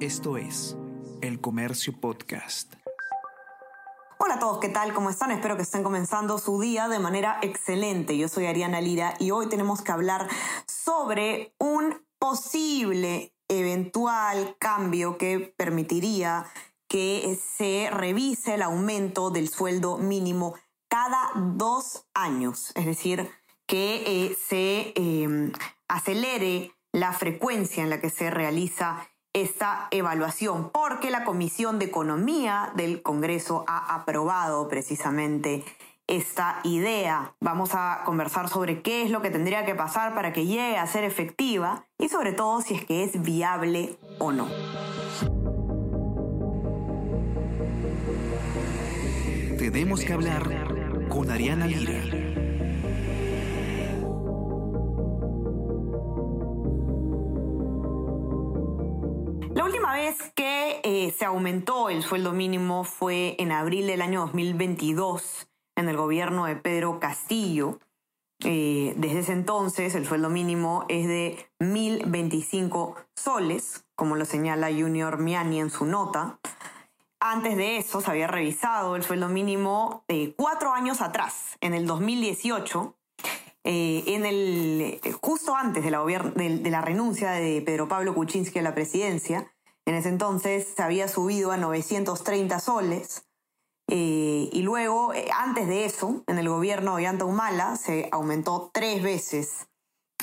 Esto es El Comercio Podcast. Hola a todos, ¿qué tal? ¿Cómo están? Espero que estén comenzando su día de manera excelente. Yo soy Ariana Lira y hoy tenemos que hablar sobre un posible eventual cambio que permitiría que se revise el aumento del sueldo mínimo cada dos años, es decir, que eh, se eh, acelere la frecuencia en la que se realiza esta evaluación, porque la Comisión de Economía del Congreso ha aprobado precisamente esta idea. Vamos a conversar sobre qué es lo que tendría que pasar para que llegue a ser efectiva y sobre todo si es que es viable o no. Tenemos que hablar con Ariana Lira. Vez que eh, se aumentó el sueldo mínimo fue en abril del año 2022 en el gobierno de Pedro Castillo. Eh, desde ese entonces el sueldo mínimo es de 1.025 soles, como lo señala Junior Miani en su nota. Antes de eso se había revisado el sueldo mínimo de cuatro años atrás, en el 2018, eh, en el, justo antes de la renuncia de Pedro Pablo Kuczynski a la presidencia, en ese entonces se había subido a 930 soles. Eh, y luego, eh, antes de eso, en el gobierno de Humala se aumentó tres veces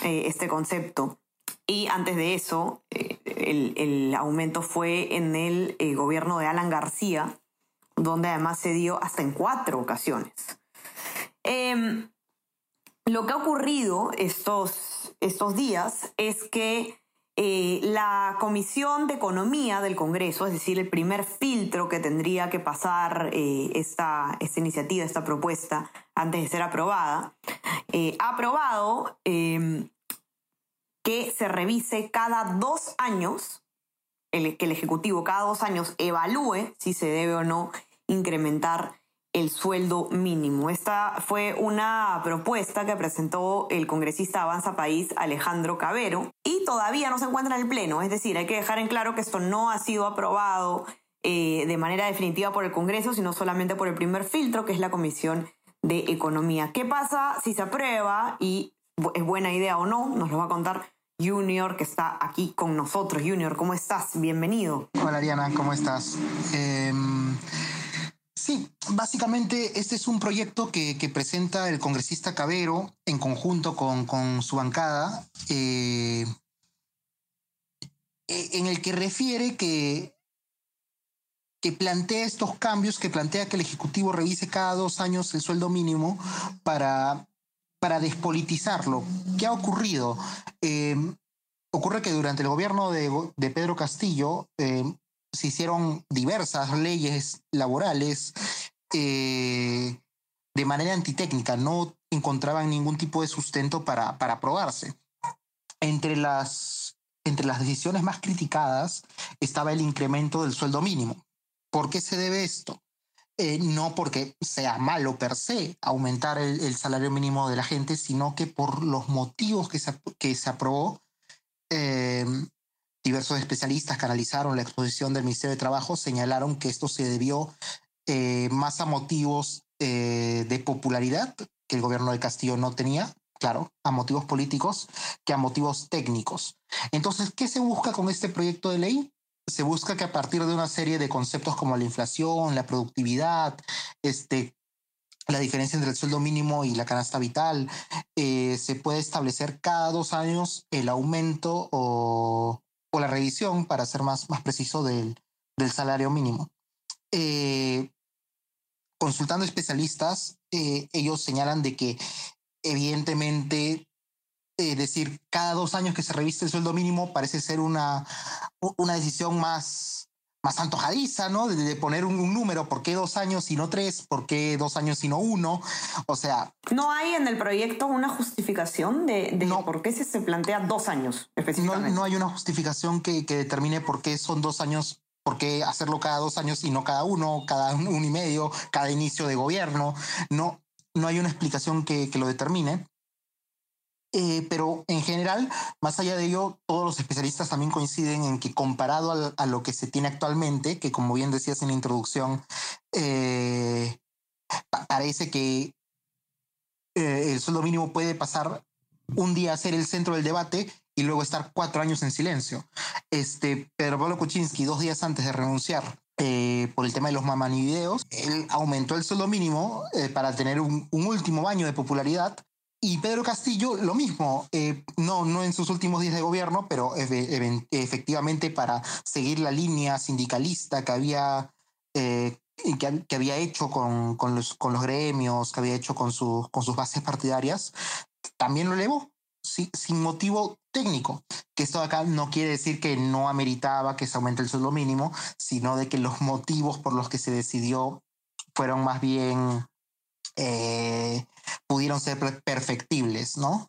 eh, este concepto. Y antes de eso, el, el, aumento fue en el gobierno de Alan García, donde además se dio hasta en cuatro ocasiones. Em, lo que ha ocurrido estos, estos días es que eh, la Comisión de Economía del Congreso, es decir, el primer filtro que tendría que pasar eh, esta, iniciativa, esta propuesta, antes de ser aprobada, eh, ha aprobado que se revise cada dos años, el, que el Ejecutivo cada dos años evalúe si se debe o no incrementar el sueldo mínimo. Esta fue una propuesta que presentó el congresista Avanza País Alejandro Cabero y todavía no se encuentra en el Pleno. Es decir, hay que dejar en claro que esto no ha sido aprobado eh, de manera definitiva por el Congreso, sino solamente por el primer filtro, que es la Comisión de Economía. ¿Qué pasa si se aprueba y es buena idea o no? Nos lo va a contar Junior, que está aquí con nosotros. Junior, ¿cómo estás? Bienvenido. Hola, Ariana, ¿cómo estás? Eh Sí, básicamente este es un proyecto que, presenta el congresista Cabero en conjunto con, su bancada, eh, e, en el que refiere que, que plantea estos cambios, que plantea que el Ejecutivo revise cada dos años el sueldo mínimo para, para despolitizarlo. ¿Qué ha ocurrido? Eh, ocurre que durante el gobierno de, Pedro Castillo, eh, se hicieron diversas leyes laborales eh, de manera antitécnica, no encontraban ningún tipo de sustento para, para aprobarse. Entre las, entre las decisiones más criticadas estaba el incremento del sueldo mínimo. ¿Por qué se debe esto? Eh, no porque sea malo per se aumentar el, salario mínimo de la gente, sino que por los motivos que se, que se aprobó, eh, Diversos especialistas que analizaron la exposición del Ministerio de Trabajo señalaron que esto se debió eh, más a motivos eh, de popularidad que el gobierno de Castillo no tenía, claro, a motivos políticos que a motivos técnicos. Entonces, ¿qué se busca con este proyecto de ley? Se busca que a partir de una serie de conceptos como la inflación, la productividad, este, la diferencia entre el sueldo mínimo y la canasta vital, eh, se puede establecer cada dos años el aumento o o la revisión, para ser más, más preciso, del, del salario mínimo. Eh, consultando especialistas, eh, ellos señalan de que evidentemente eh, decir cada dos años que se reviste el sueldo mínimo parece ser una, una decisión más, más antojadiza, ¿no? De, poner un, número, ¿por qué dos años y no tres? ¿Por qué dos años y no uno? O sea... ¿No hay en el proyecto una justificación de, por qué se, se plantea dos años específicamente? No, no hay una justificación que, que, determine por qué son dos años, por qué hacerlo cada dos años y no cada uno, cada uno y medio, cada inicio de gobierno. No, no hay una explicación que, que lo determine. Eh, pero en general, más allá de ello, todos los especialistas también coinciden en que comparado a, lo que se tiene actualmente, que como bien decías en la introducción, eh, parece que eh, el sueldo mínimo puede pasar un día a ser el centro del debate y luego estar cuatro años en silencio. Este, Pedro Pablo Kuczynski, dos días antes de renunciar por el tema de los mamanideos, él aumentó el sueldo mínimo para tener un, un último baño de popularidad y Pedro Castillo, lo mismo, eh, no, no en sus últimos días de gobierno, pero efectivamente para seguir la línea sindicalista que había, eh, que, había hecho con, con, los, con los gremios, que había hecho con, sus con sus bases partidarias, también lo elevó sin motivo técnico, que esto acá no quiere decir que no ameritaba que se aumente el sueldo mínimo, sino de que los motivos por los que se decidió fueron más bien eh, pudieron ser perfectibles, ¿no?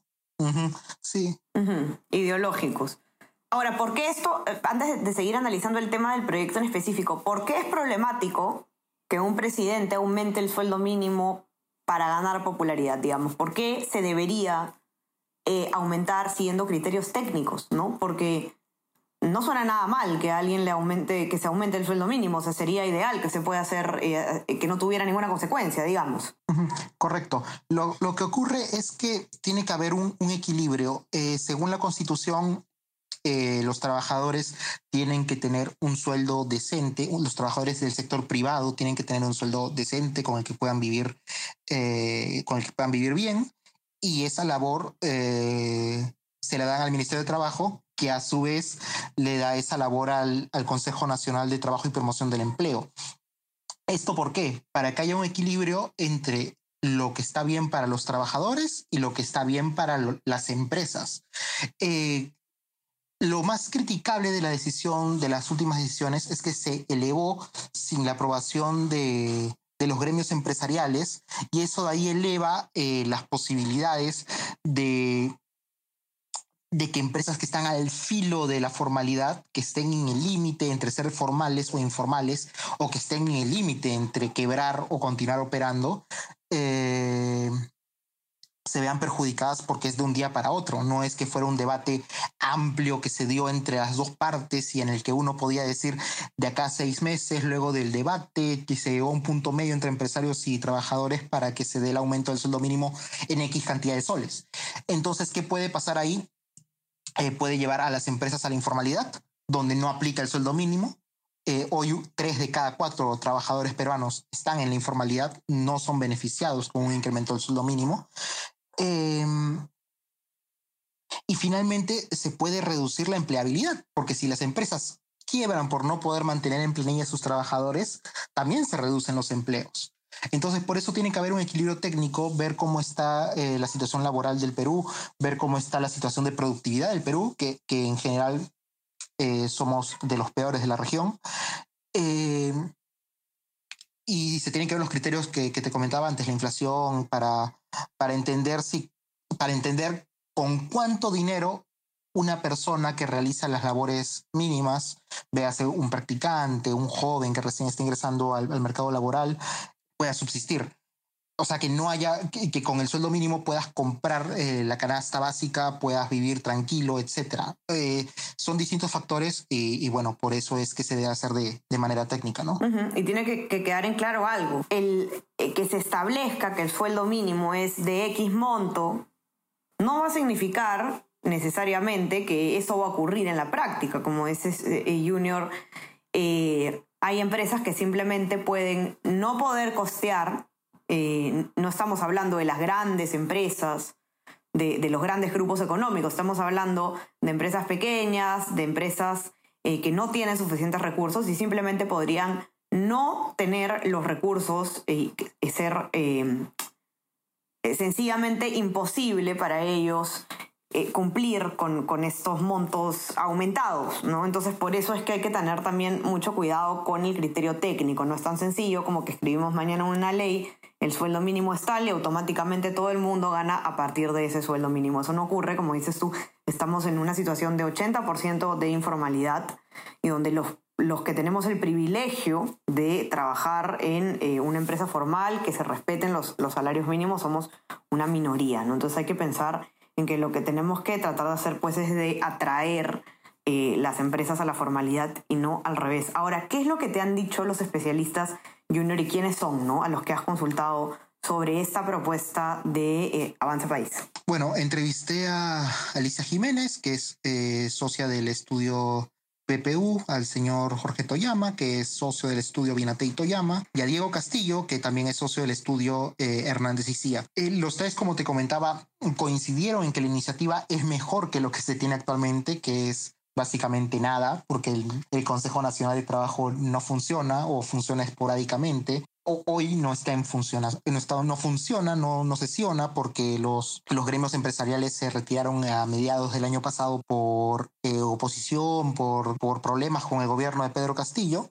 Sí. Ideológicos. Ahora, ¿por qué esto, eh, antes de seguir analizando el tema del proyecto en específico, ¿por qué es problemático que un presidente aumente el sueldo mínimo para ganar popularidad, digamos? ¿Por qué se debería eh, aumentar siguiendo criterios técnicos, no? Porque no suena nada mal que alguien le aumente, que se aumente el sueldo mínimo, o sea, sería ideal que se pueda hacer, eh, que no tuviera ninguna consecuencia, digamos. Correcto. Lo, que ocurre es que tiene que haber un, equilibrio. Eh, según la Constitución, eh, los trabajadores tienen que tener un sueldo decente, los trabajadores del sector privado tienen que tener un sueldo decente con el que puedan vivir, con el que puedan vivir bien, y esa labor se la dan al Ministerio de Trabajo que a su vez le da esa labor al, Consejo Nacional de Trabajo y Promoción del Empleo. ¿Esto por qué? Para que haya un equilibrio entre lo que está bien para los trabajadores y lo que está bien para las empresas. Eh, lo más criticable de la decisión, de las últimas decisiones, es que se elevó sin la aprobación de, los gremios empresariales y eso de ahí eleva eh, las posibilidades de de que empresas que están al filo de la formalidad, que estén en el límite entre ser formales o informales, o que estén en el límite entre quebrar o continuar operando, eh, se vean perjudicadas porque es de un día para otro. No es que fuera un debate amplio que se dio entre las dos partes y en el que uno podía decir de acá a seis meses, luego del debate, que se llegó a un punto medio entre empresarios y trabajadores para que se dé el aumento del sueldo mínimo en X cantidad de soles. Entonces, ¿qué puede pasar ahí? Puede llevar a las empresas a la informalidad, donde no aplica el sueldo mínimo. Eh, hoy tres de cada cuatro trabajadores peruanos están en la informalidad, no son beneficiados con un incremento del sueldo mínimo. Em, y finalmente se puede reducir la empleabilidad, porque si las empresas quiebran por no poder mantener en planilla a sus trabajadores, también se reducen los empleos. Entonces, por eso tiene que haber un equilibrio técnico, ver cómo está eh, la situación laboral del Perú, ver cómo está la situación de productividad del Perú, que, que en general eh, somos de los peores de la región. Eh, y se tienen que ver los criterios que, que, te comentaba antes, la inflación, para, para, entender si, para entender con cuánto dinero una persona que realiza las labores mínimas, véase un practicante, un joven que recién está ingresando al, al mercado laboral, pueda subsistir. O sea, que no haya, que, con el sueldo mínimo puedas comprar eh, la canasta básica, puedas vivir tranquilo, etc. Eh, son distintos factores y, bueno, por eso es que se debe hacer de, de manera técnica, ¿no? Y tiene que, quedar en claro algo. El eh, que se establezca que el sueldo mínimo es de X monto no va a significar necesariamente que eso va a ocurrir en la práctica, como ese Junior hay empresas que simplemente pueden no poder costear, eh, no estamos hablando de las grandes empresas, de, los grandes grupos económicos, estamos hablando de empresas pequeñas, de empresas eh, que no tienen suficientes recursos y simplemente podrían no tener los recursos y ser eh, sencillamente imposible para ellos eh, cumplir con, con, estos montos aumentados, ¿no? Entonces por eso es que hay que tener también mucho cuidado con el criterio técnico. No es tan sencillo como que escribimos mañana una ley, el sueldo mínimo es tal y automáticamente todo el mundo gana a partir de ese sueldo mínimo. Eso no ocurre, como dices tú, estamos en una situación de 80% de informalidad y donde los los que tenemos el privilegio de trabajar en eh, una empresa formal, que se respeten los, los salarios mínimos, somos una minoría, ¿no? Entonces hay que pensar en que lo que tenemos que tratar de hacer pues es de atraer eh, las empresas a la formalidad y no al revés. Ahora, ¿qué es lo que te han dicho los especialistas Junior y quiénes son, ¿no? A los que has consultado sobre esta propuesta de eh, Avance País. Bueno, entrevisté a Alicia Jiménez, que es eh, socia del estudio PPU, al señor Jorge Toyama, que es socio del estudio Binatei Toyama, y a Diego Castillo, que también es socio del estudio eh, Hernández y Cía. los tres, como te comentaba, coincidieron en que la iniciativa es mejor que lo que se tiene actualmente, que es básicamente nada, porque el, Consejo Nacional de Trabajo no funciona o funciona esporádicamente. Hoy no está en funciona, en estado no funciona, no, no sesiona porque los, los gremios empresariales se retiraron a mediados del año pasado por eh, oposición, por, por problemas con el gobierno de Pedro Castillo.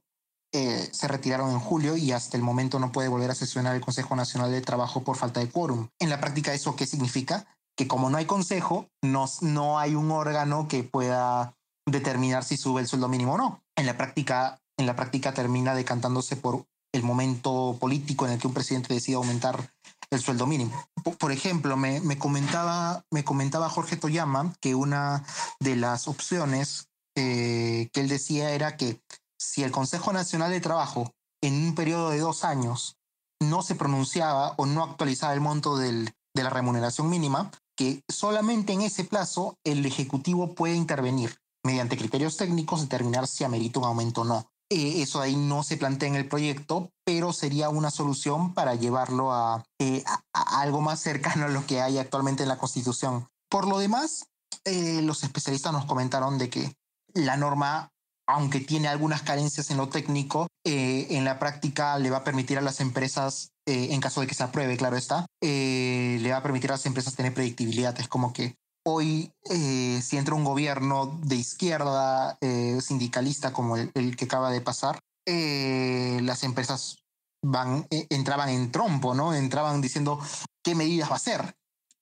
Eh, se retiraron en julio y hasta el momento no puede volver a sesionar el Consejo Nacional de Trabajo por falta de quórum. En la práctica, ¿eso qué significa? Que como no hay consejo, no, no hay un órgano que pueda determinar si sube el sueldo mínimo o no. En la práctica, en la práctica termina decantándose por el momento político en el que un presidente decide aumentar el sueldo mínimo. Por ejemplo, me, me, comentaba, me comentaba Jorge Toyama que una de las opciones que él decía era que si el Consejo Nacional de Trabajo en un periodo de dos años no se pronunciaba o no actualizaba el monto del, de la remuneración mínima, que solamente en ese plazo el Ejecutivo puede intervenir mediante criterios técnicos, determinar si amerita un aumento o no. Eh, eso ahí no se plantea en el proyecto, pero sería una solución para llevarlo eh, a, algo más cercano a lo que hay actualmente en la Constitución. Por lo demás, eh, los especialistas nos comentaron de que la norma, aunque tiene algunas carencias en lo técnico, en la práctica le va a permitir a las empresas, en caso de que se apruebe, claro está, le va a permitir a las empresas tener predictibilidad. Es como que hoy eh, si entra un gobierno de izquierda eh, sindicalista como el, que acaba de pasar, eh, las empresas van, entraban en trompo, ¿no? Entraban diciendo qué medidas va a hacer.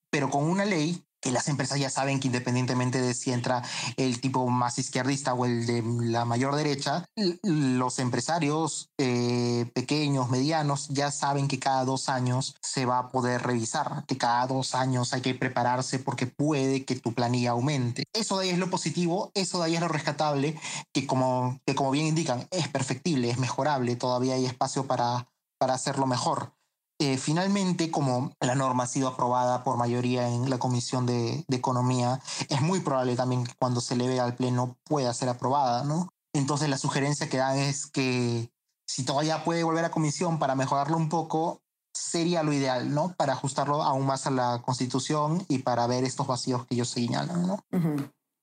Pero con una ley las empresas ya saben que independientemente de si entra el tipo más izquierdista o el de la mayor derecha, los empresarios eh, pequeños, medianos, ya saben que cada dos años se va a poder revisar, que cada dos años hay que prepararse porque puede que tu planilla aumente. Eso de ahí es lo positivo, eso de ahí es lo rescatable, que como, que como bien indican, es perfectible, es mejorable, todavía hay espacio para, para hacerlo mejor. Eh, finalmente, como la norma ha sido aprobada por mayoría en la Comisión de, Economía, es muy probable también que cuando se eleve al Pleno pueda ser aprobada, ¿no? Entonces la sugerencia que dan es que si todavía puede volver a comisión para mejorarlo un poco, sería lo ideal, ¿no? Para ajustarlo aún más a la Constitución y para ver estos vacíos que ellos señalan, ¿no?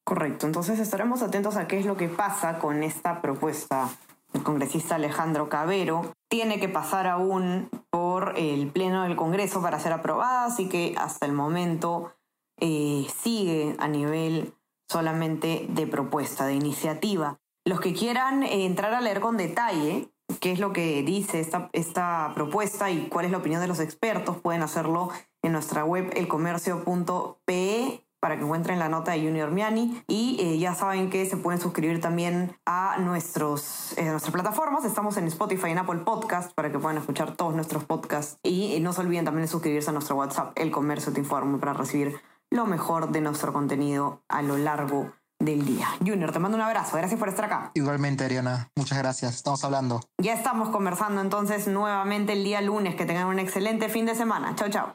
Correcto. Entonces estaremos atentos a qué es lo que pasa con esta propuesta el congresista Alejandro Cabero, tiene que pasar aún el Pleno del Congreso para ser aprobada, así que hasta el momento eh, sigue a nivel solamente de propuesta, de iniciativa. Los que quieran eh, entrar a leer con detalle qué es lo que dice esta, esta propuesta y cuál es la opinión de los expertos, pueden hacerlo en nuestra web elcomercio.pe para que encuentren la nota de Junior Miani. Y eh, ya saben que se pueden suscribir también a nuestros, eh, nuestras plataformas. Estamos en Spotify y en Apple Podcast para que puedan escuchar todos nuestros podcasts. Y eh, no se olviden también de suscribirse a nuestro WhatsApp, El Comercio Te Informa, para recibir lo mejor de nuestro contenido a lo largo del día. Junior, te mando un abrazo. Gracias por estar acá. Igualmente, Ariana. Muchas gracias. Estamos hablando. Ya estamos conversando entonces nuevamente el día lunes. Que tengan un excelente fin de semana. Chao, chao.